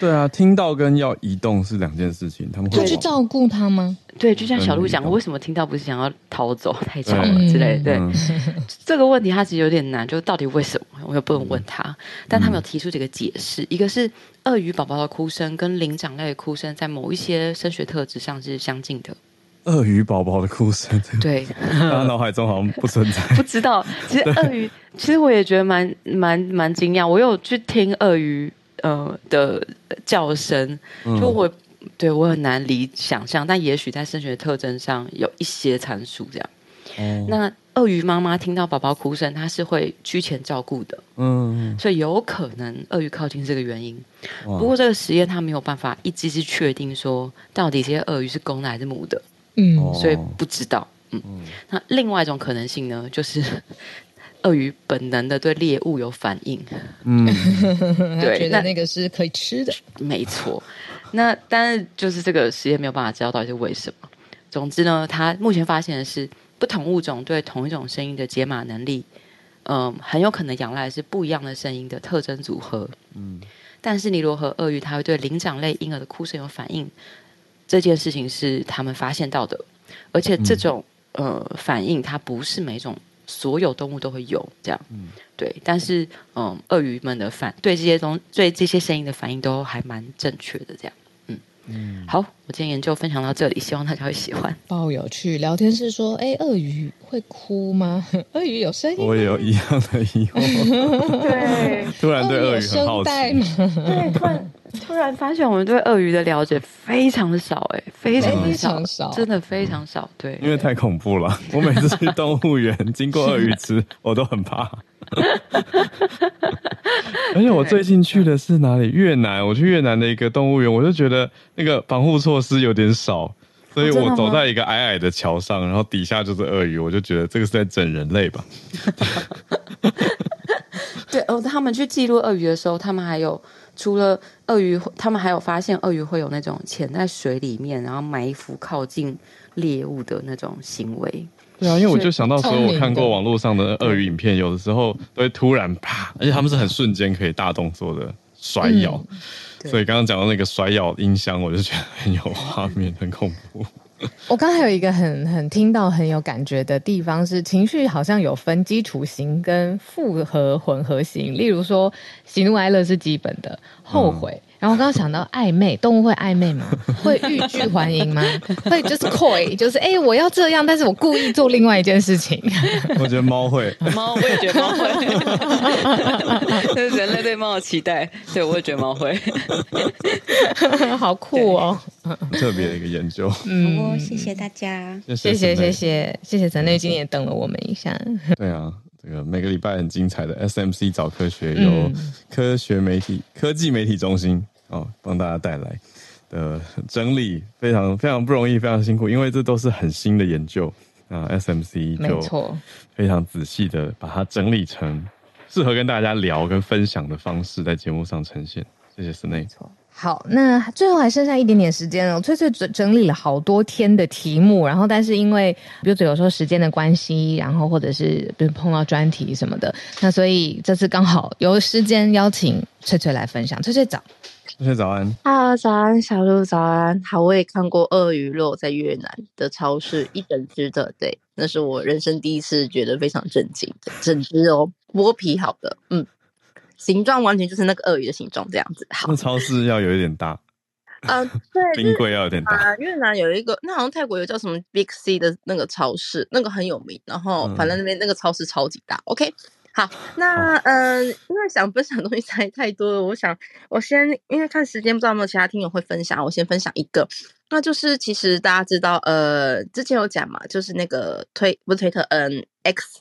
对啊，听到跟要移动是两件事情。他们会去照顾他吗？对，就像小鹿讲的，为什么听到不是想要逃走、太吵了之类的？对，嗯、这个问题他其实有点难，就到底为什么？我又不能问他。嗯、但他们有提出这个解释，一个是鳄鱼宝宝的哭声跟灵长类的哭声在某一些声学特质上是相近的。鳄鱼宝宝的哭声，对，他脑海中好像不存在。不知道，其实鳄鱼，其实我也觉得蛮蛮蛮惊讶。我有去听鳄鱼呃的叫声，就我、嗯、对我很难理想象，但也许在声学特征上有一些参数这样。嗯、那鳄鱼妈妈听到宝宝哭声，它是会居前照顾的，嗯，所以有可能鳄鱼靠近是这个原因。不过这个实验它没有办法一直是确定说到底这些鳄鱼是公的还是母的。嗯，所以不知道。嗯，那另外一种可能性呢，就是鳄鱼本能的对猎物有反应。嗯，对，觉得那个是可以吃的。没错。那但是就是这个实验没有办法知道到底是为什么。总之呢，他目前发现的是不同物种对同一种声音的解码能力，嗯，很有可能仰赖是不一样的声音的特征组合。嗯，但是尼罗河鳄鱼它会对灵长类婴儿的哭声有反应。这件事情是他们发现到的，而且这种、嗯、呃反应，它不是每种所有动物都会有这样，嗯、对。但是嗯，鳄鱼们的反对这些东对这些声音的反应都还蛮正确的这样，嗯嗯。好，我今天研究分享到这里，希望大家会喜欢。爆有趣，聊天室说，哎，鳄鱼会哭吗？鳄鱼有声音？我也有一样的疑惑。对，突然对鳄鱼很好奇。对，突然。突然发现，我们对鳄鱼的了解非常的少，哎，非常非常少，真的非常少。对，因为太恐怖了。我每次去动物园经过鳄鱼池，我都很怕。而且我最近去的是哪里？越南。我去越南的一个动物园，我就觉得那个防护措施有点少，所以我走在一个矮矮的桥上，然后底下就是鳄鱼，我就觉得这个是在整人类吧。对哦，他们去记录鳄鱼的时候，他们还有。除了鳄鱼，他们还有发现鳄鱼会有那种潜在水里面，然后埋伏靠近猎物的那种行为。对啊，因为我就想到说，我看过网络上的鳄鱼影片，有的时候都会突然啪，而且他们是很瞬间可以大动作的甩咬。嗯、所以刚刚讲到那个甩咬音箱，我就觉得很有画面，很恐怖。我刚才有一个很很听到很有感觉的地方是，情绪好像有分基础型跟复合混合型。例如说，喜怒哀乐是基本的，后悔。然后我刚刚想到暧昧，动物会暧昧吗？会欲拒还迎吗？会就是 coy，就是哎、欸，我要这样，但是我故意做另外一件事情。我觉得猫会，猫我也觉得猫会，这是人类对猫的期待。对，我也觉得猫会，好酷哦。特别的一个研究，嗯，好，谢谢大家，谢谢谢谢谢谢陈内今天也等了我们一下。对啊，这个每个礼拜很精彩的 SMC 早科学由科学媒体科技媒体中心哦帮大家带来的整理，非常非常不容易，非常辛苦，因为这都是很新的研究啊。SMC 就非常仔细的把它整理成适合跟大家聊跟分享的方式，在节目上呈现。谢谢陈内。好，那最后还剩下一点点时间了。翠翠整整理了好多天的题目，然后但是因为比如有时候时间的关系，然后或者是比如碰到专题什么的，那所以这次刚好有时间邀请翠翠来分享。翠翠早，翠翠早安。哈喽，早安，小鹿早安。好，我也看过鳄鱼肉在越南的超市一整只的，对，那是我人生第一次觉得非常震惊的，整只哦，剥皮好的，嗯。形状完全就是那个鳄鱼的形状，这样子。好，那超市要有一点大。呃，对，冰柜要有点大。啊，越南有一个，那好像泰国有叫什么 Big C 的那个超市，那个很有名。然后，反正那边那个超市超级大。嗯、OK，好，那呃，因为想分享的东西太太多了，我想我先因为看时间，不知道有没有其他听友会分享，我先分享一个。那就是其实大家知道，呃，之前有讲嘛，就是那个推不是推特，嗯，X。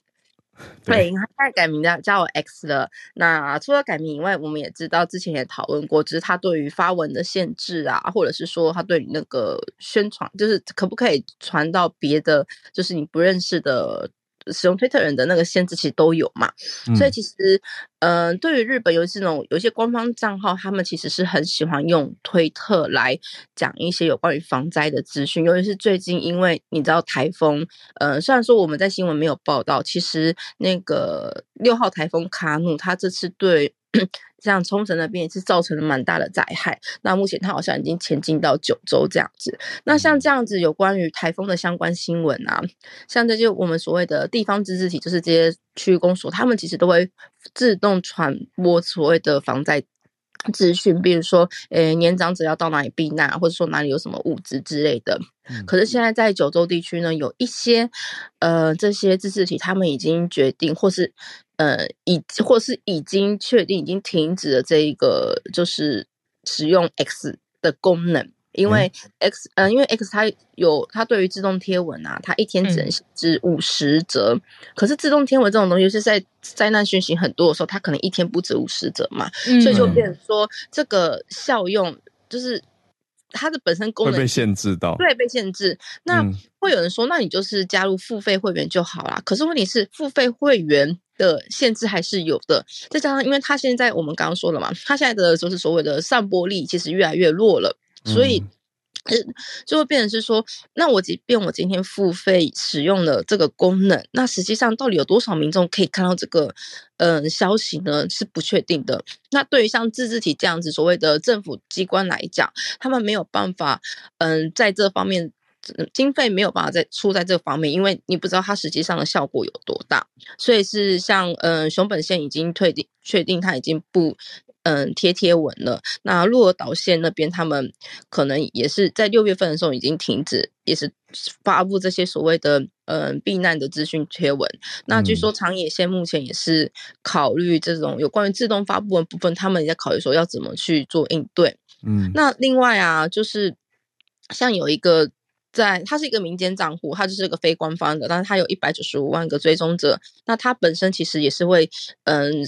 对，他现在改名叫叫我 X 了。那除了改名以外，我们也知道之前也讨论过，只是他对于发文的限制啊，或者是说他对于那个宣传，就是可不可以传到别的，就是你不认识的。使用推特人的那个限制其实都有嘛，嗯、所以其实，嗯、呃，对于日本尤其是那种有一些官方账号，他们其实是很喜欢用推特来讲一些有关于防灾的资讯，尤其是最近，因为你知道台风，呃，虽然说我们在新闻没有报道，其实那个六号台风卡努，它这次对像冲绳那边也是造成了蛮大的灾害。那目前它好像已经前进到九州这样子。那像这样子有关于台风的相关新闻啊，像这些我们所谓的地方自治体，就是这些区域公所，他们其实都会自动传播所谓的防灾。资讯，比如说，诶，年长者要到哪里避难，或者说哪里有什么物资之类的。嗯、可是现在在九州地区呢，有一些，呃，这些自治体他们已经决定，或是，呃，已或是已经确定已经停止了这一个，就是使用 X 的功能。因为 X，嗯、呃，因为 X 它有它对于自动贴文啊，它一天只能写至五十则。嗯、可是自动贴文这种东西是在灾难讯息很多的时候，它可能一天不止五十则嘛，嗯、所以就变成说这个效用就是它的本身功能会被限制到，对，被限制。那会有人说，那你就是加入付费会员就好啦。可是问题是，付费会员的限制还是有的。再加上，因为它现在我们刚刚说了嘛，它现在的就是所谓的散播力其实越来越弱了。所以，就会变成是说，那我即便我今天付费使用了这个功能，那实际上到底有多少民众可以看到这个嗯、消息呢？是不确定的。那对于像自治体这样子所谓的政府机关来讲，他们没有办法嗯、在这方面经费没有办法再出在这方面，因为你不知道它实际上的效果有多大。所以是像嗯、熊本县已经退定确定，它已经不。嗯，贴贴文了。那鹿儿岛县那边，他们可能也是在六月份的时候已经停止，也是发布这些所谓的嗯避难的资讯贴文。那据说长野县目前也是考虑这种有关于自动发布的部分，他们也在考虑说要怎么去做应对。嗯，那另外啊，就是像有一个在，它是一个民间账户，它就是一个非官方的，但是它有一百九十五万个追踪者。那它本身其实也是会嗯。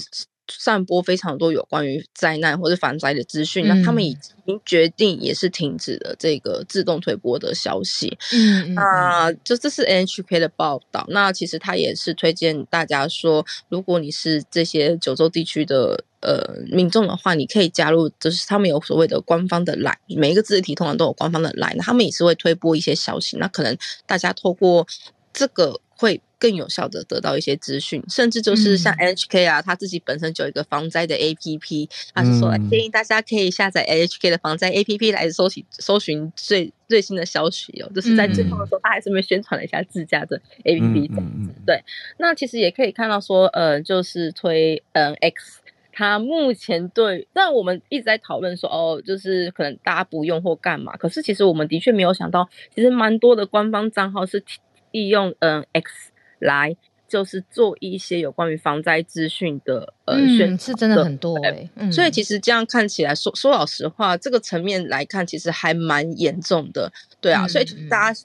散播非常多有关于灾难或者防灾的资讯，嗯、那他们已经决定也是停止了这个自动推播的消息。嗯，那就这是 NHK 的报道。那其实他也是推荐大家说，如果你是这些九州地区的呃民众的话，你可以加入，就是他们有所谓的官方的 LINE，每一个自治体通常都有官方的 LINE，那他们也是会推播一些消息。那可能大家透过这个会。更有效的得到一些资讯，甚至就是像 NHK 啊，他、嗯、自己本身就有一个防灾的 APP，他是说建议大家可以下载 NHK 的防灾 APP 来搜寻搜寻最最新的消息哦。就是在最后的时候，他还是没宣传了一下自家的 APP 这样子。对，那其实也可以看到说，呃，就是推嗯 X，他目前对，但我们一直在讨论说，哦，就是可能大家不用或干嘛。可是其实我们的确没有想到，其实蛮多的官方账号是利用嗯 X。来就是做一些有关于防灾资讯的呃宣传，嗯，是真的很多哎，欸，嗯，所以其实这样看起来说说老实话，这个层面来看，其实还蛮严重的，对啊，嗯，所以大家。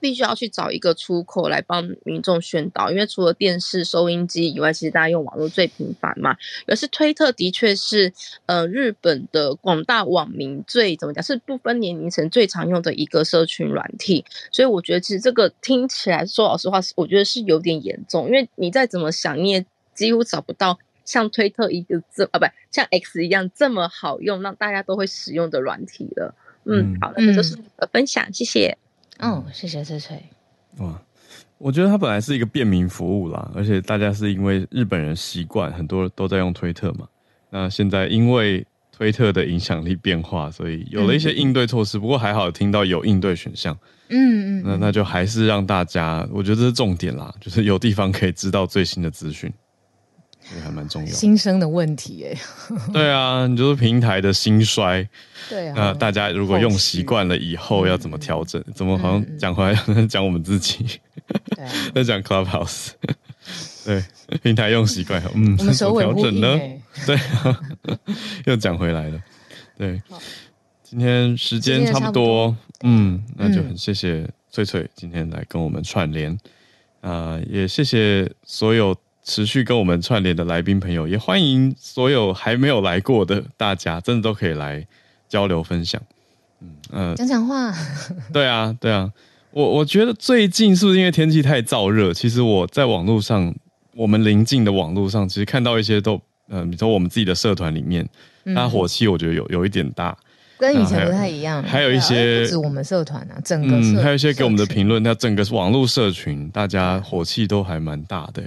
必须要去找一个出口来帮民众宣导，因为除了电视、收音机以外，其实大家用网络最频繁嘛。而是推特的确是，呃，日本的广大网民最怎么讲，是不分年龄层最常用的一个社群软体。所以我觉得，其实这个听起来说老实话，我觉得是有点严重，因为你再怎么想，你也几乎找不到像推特一个这啊，不像 X 一样这么好用，让大家都会使用的软体了。嗯，好，那这就是我的分享，谢谢。哦，谢谢翠翠。哇，我觉得它本来是一个便民服务啦，而且大家是因为日本人习惯，很多都在用推特嘛。那现在因为推特的影响力变化，所以有了一些应对措施。嗯、不过还好听到有应对选项。嗯嗯，那那就还是让大家，我觉得这是重点啦，就是有地方可以知道最新的资讯。也还蛮重要，新生的问题哎，对啊，你就是平台的兴衰，对啊，那大家如果用习惯了以后要怎么调整？怎么好像讲回来 讲我们自己，在讲 Clubhouse，对，平台用习惯，嗯，我们首尾调整呢？对，又讲回来了，对，今天时间差不多，嗯，那就很谢谢翠翠今天来跟我们串联，啊，也谢谢所有。持续跟我们串联的来宾朋友，也欢迎所有还没有来过的大家，真的都可以来交流分享。嗯嗯，讲讲话。对啊对啊，我我觉得最近是不是因为天气太燥热？其实我在网络上，我们邻近的网络上，其实看到一些都，嗯、呃，比如说我们自己的社团里面，它火气我觉得有有一点大，跟以前不太一样。还有一些不止我们社团啊，整个社嗯，还有一些给我们的评论，那整个网络社群，大家火气都还蛮大的。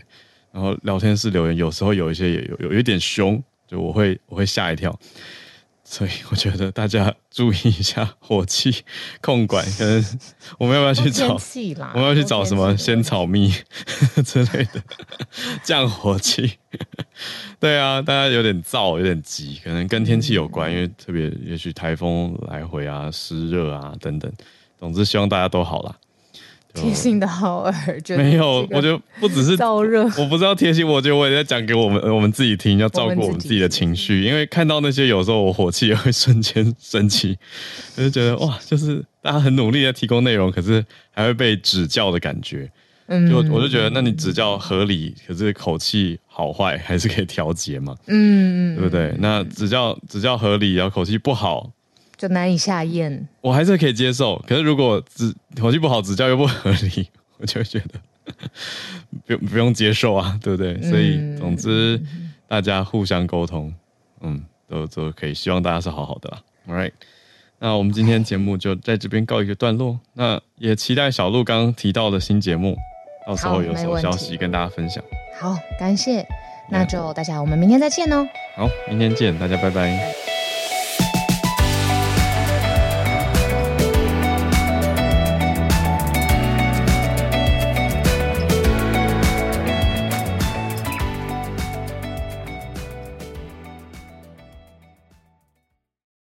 然后聊天室留言有时候有一些也有有有一点凶，就我会我会吓一跳。所以我觉得大家注意一下火气控管，可能我们要不要去找？我们要去找什么仙草蜜 之类的 降火气？对啊，大家有点燥，有点急，可能跟天气有关，因为特别也许台风来回啊、湿热啊等等。总之，希望大家都好啦。贴心的好耳，没有，我觉得不只是燥热，我不知道贴心，我觉得我也在讲给我们我们自己听，要照顾我们自己的情绪，因为看到那些有时候我火气也会瞬间升起，我就觉得哇，就是大家很努力在提供内容，可是还会被指教的感觉，嗯，就我就觉得，那你指教合理，可是口气好坏还是可以调节嘛，嗯，对不对？那指教指教合理，然后口气不好。就难以下咽，我还是可以接受。可是如果指口气不好，指教又不合理，我就会觉得 不不用接受啊，对不对？嗯、所以总之大家互相沟通，嗯，都都可以。希望大家是好好的啦。All right，那我们今天节目就在这边告一个段落。那也期待小鹿刚刚提到的新节目，到时候有什么消息跟大家分享。好，感谢。那就大家，我们明天再见哦。好，明天见，大家拜拜。